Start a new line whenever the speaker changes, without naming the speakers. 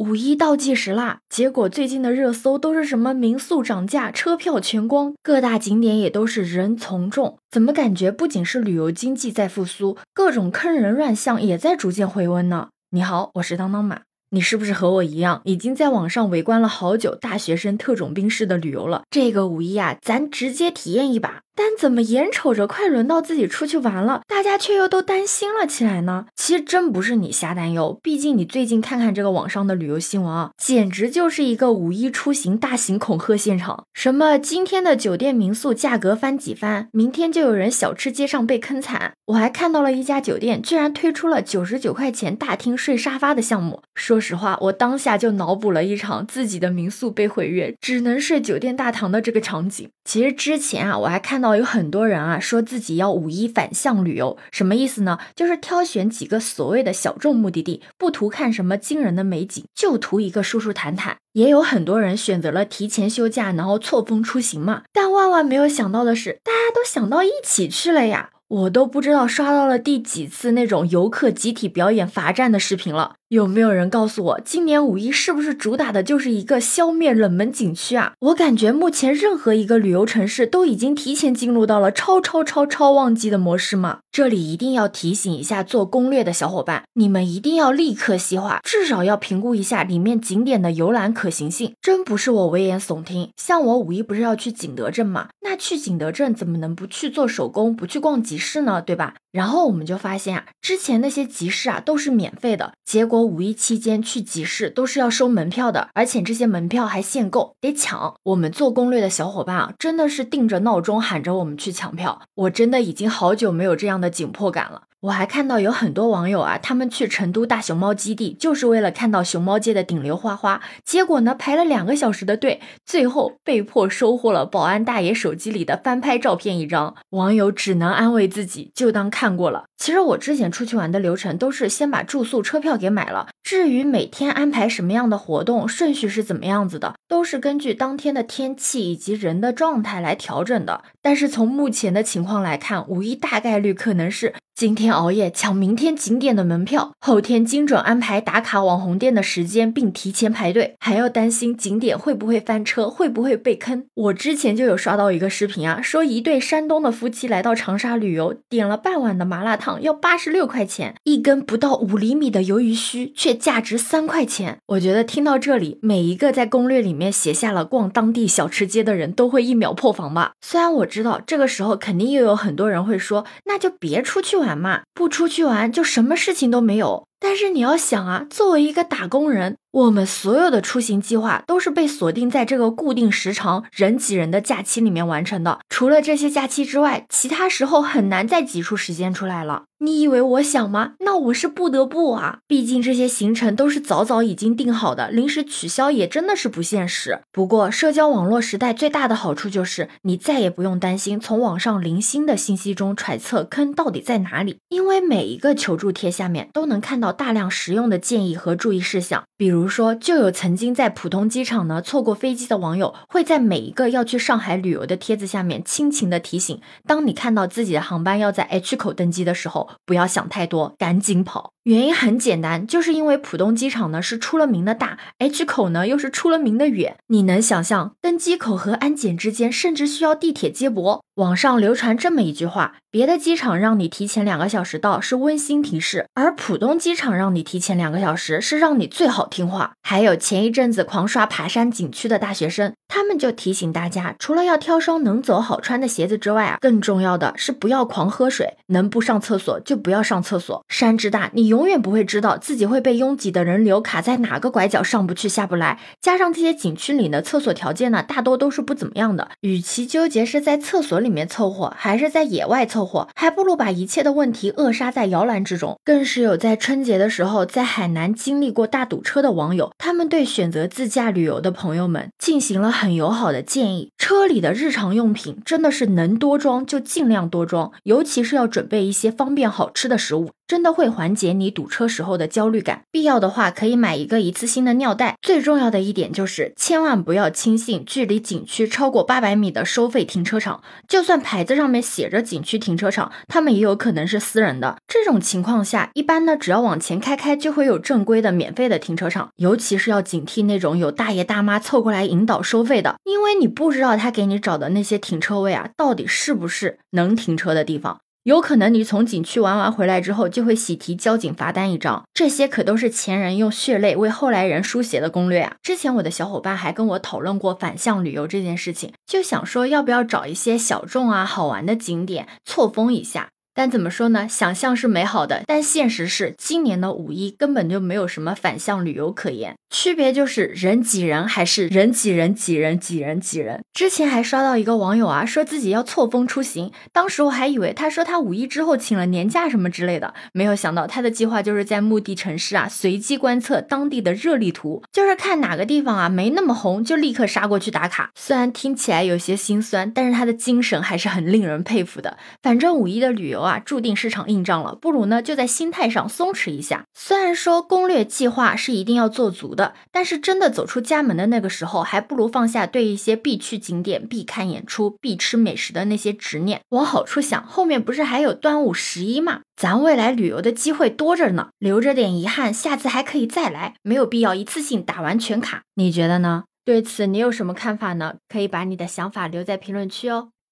五一倒计时啦！结果最近的热搜都是什么民宿涨价、车票全光，各大景点也都是人从众。怎么感觉不仅是旅游经济在复苏，各种坑人乱象也在逐渐回温呢？你好，我是当当马。你是不是和我一样，已经在网上围观了好久大学生特种兵式的旅游了？这个五一啊，咱直接体验一把。但怎么眼瞅着快轮到自己出去玩了，大家却又都担心了起来呢？其实真不是你瞎担忧，毕竟你最近看看这个网上的旅游新闻啊，简直就是一个五一出行大型恐吓现场。什么今天的酒店民宿价格翻几番，明天就有人小吃街上被坑惨。我还看到了一家酒店居然推出了九十九块钱大厅睡沙发的项目。说实话，我当下就脑补了一场自己的民宿被毁约，只能睡酒店大堂的这个场景。其实之前啊，我还看到。有很多人啊，说自己要五一反向旅游，什么意思呢？就是挑选几个所谓的小众目的地，不图看什么惊人的美景，就图一个舒舒坦坦。也有很多人选择了提前休假，然后错峰出行嘛。但万万没有想到的是，大家都想到一起去了呀。我都不知道刷到了第几次那种游客集体表演罚站的视频了。有没有人告诉我，今年五一是不是主打的就是一个消灭冷门景区啊？我感觉目前任何一个旅游城市都已经提前进入到了超超超超旺季的模式嘛。这里一定要提醒一下做攻略的小伙伴，你们一定要立刻细化，至少要评估一下里面景点的游览可行性。真不是我危言耸听，像我五一不是要去景德镇嘛？那去景德镇怎么能不去做手工，不去逛集市呢？对吧？然后我们就发现啊，之前那些集市啊都是免费的，结果五一期间去集市都是要收门票的，而且这些门票还限购，得抢。我们做攻略的小伙伴啊，真的是定着闹钟喊着我们去抢票，我真的已经好久没有这样的紧迫感了。我还看到有很多网友啊，他们去成都大熊猫基地，就是为了看到熊猫界的顶流花花。结果呢，排了两个小时的队，最后被迫收获了保安大爷手机里的翻拍照片一张。网友只能安慰自己，就当看过了。其实我之前出去玩的流程都是先把住宿、车票给买了。至于每天安排什么样的活动，顺序是怎么样子的，都是根据当天的天气以及人的状态来调整的。但是从目前的情况来看，五一大概率可能是。今天熬夜抢明天景点的门票，后天精准安排打卡网红店的时间，并提前排队，还要担心景点会不会翻车，会不会被坑。我之前就有刷到一个视频啊，说一对山东的夫妻来到长沙旅游，点了半碗的麻辣烫要八十六块钱，一根不到五厘米的鱿鱼须却价值三块钱。我觉得听到这里，每一个在攻略里面写下了逛当地小吃街的人都会一秒破防吧。虽然我知道这个时候肯定又有很多人会说，那就别出去玩。嘛，不出去玩就什么事情都没有。但是你要想啊，作为一个打工人，我们所有的出行计划都是被锁定在这个固定时长、人挤人的假期里面完成的。除了这些假期之外，其他时候很难再挤出时间出来了。你以为我想吗？那我是不得不啊，毕竟这些行程都是早早已经定好的，临时取消也真的是不现实。不过，社交网络时代最大的好处就是你再也不用担心从网上零星的信息中揣测坑到底在哪里，因为每一个求助贴下面都能看到。大量实用的建议和注意事项，比如说，就有曾经在浦东机场呢错过飞机的网友，会在每一个要去上海旅游的帖子下面亲情的提醒：当你看到自己的航班要在 H 口登机的时候，不要想太多，赶紧跑。原因很简单，就是因为浦东机场呢是出了名的大，H 口呢又是出了名的远。你能想象登机口和安检之间甚至需要地铁接驳？网上流传这么一句话：别的机场让你提前两个小时到是温馨提示，而浦东机场让你提前两个小时是让你最好听话。还有前一阵子狂刷爬山景区的大学生，他们就提醒大家，除了要挑双能走好穿的鞋子之外啊，更重要的是不要狂喝水，能不上厕所就不要上厕所。山之大，你永远不会知道自己会被拥挤的人流卡在哪个拐角上不去下不来。加上这些景区里的厕所条件呢，大多都是不怎么样的。与其纠结是在厕所里，里面凑合还是在野外凑合，还不如把一切的问题扼杀在摇篮之中。更是有在春节的时候在海南经历过大堵车的网友，他们对选择自驾旅游的朋友们进行了很友好的建议：车里的日常用品真的是能多装就尽量多装，尤其是要准备一些方便好吃的食物。真的会缓解你堵车时候的焦虑感。必要的话，可以买一个一次性的尿袋。最重要的一点就是，千万不要轻信距离景区超过八百米的收费停车场，就算牌子上面写着景区停车场，他们也有可能是私人的。这种情况下，一般呢，只要往前开开，就会有正规的免费的停车场。尤其是要警惕那种有大爷大妈凑过来引导收费的，因为你不知道他给你找的那些停车位啊，到底是不是能停车的地方。有可能你从景区玩完回来之后，就会喜提交警罚单一张，这些可都是前人用血泪为后来人书写的攻略啊！之前我的小伙伴还跟我讨论过反向旅游这件事情，就想说要不要找一些小众啊好玩的景点错峰一下。但怎么说呢？想象是美好的，但现实是今年的五一根本就没有什么反向旅游可言。区别就是人挤人还是人挤人挤人挤人挤人。之前还刷到一个网友啊，说自己要错峰出行，当时我还以为他说他五一之后请了年假什么之类的，没有想到他的计划就是在目的城市啊随机观测当地的热力图，就是看哪个地方啊没那么红，就立刻杀过去打卡。虽然听起来有些心酸，但是他的精神还是很令人佩服的。反正五一的旅游啊。注定是场硬仗了，不如呢就在心态上松弛一下。虽然说攻略计划是一定要做足的，但是真的走出家门的那个时候，还不如放下对一些必去景点、必看演出、必吃美食的那些执念。往好处想，后面不是还有端午、十一吗？咱未来旅游的机会多着呢，留着点遗憾，下次还可以再来，没有必要一次性打完全卡。你觉得呢？对此你有什么看法呢？可以把你的想法留在评论区哦。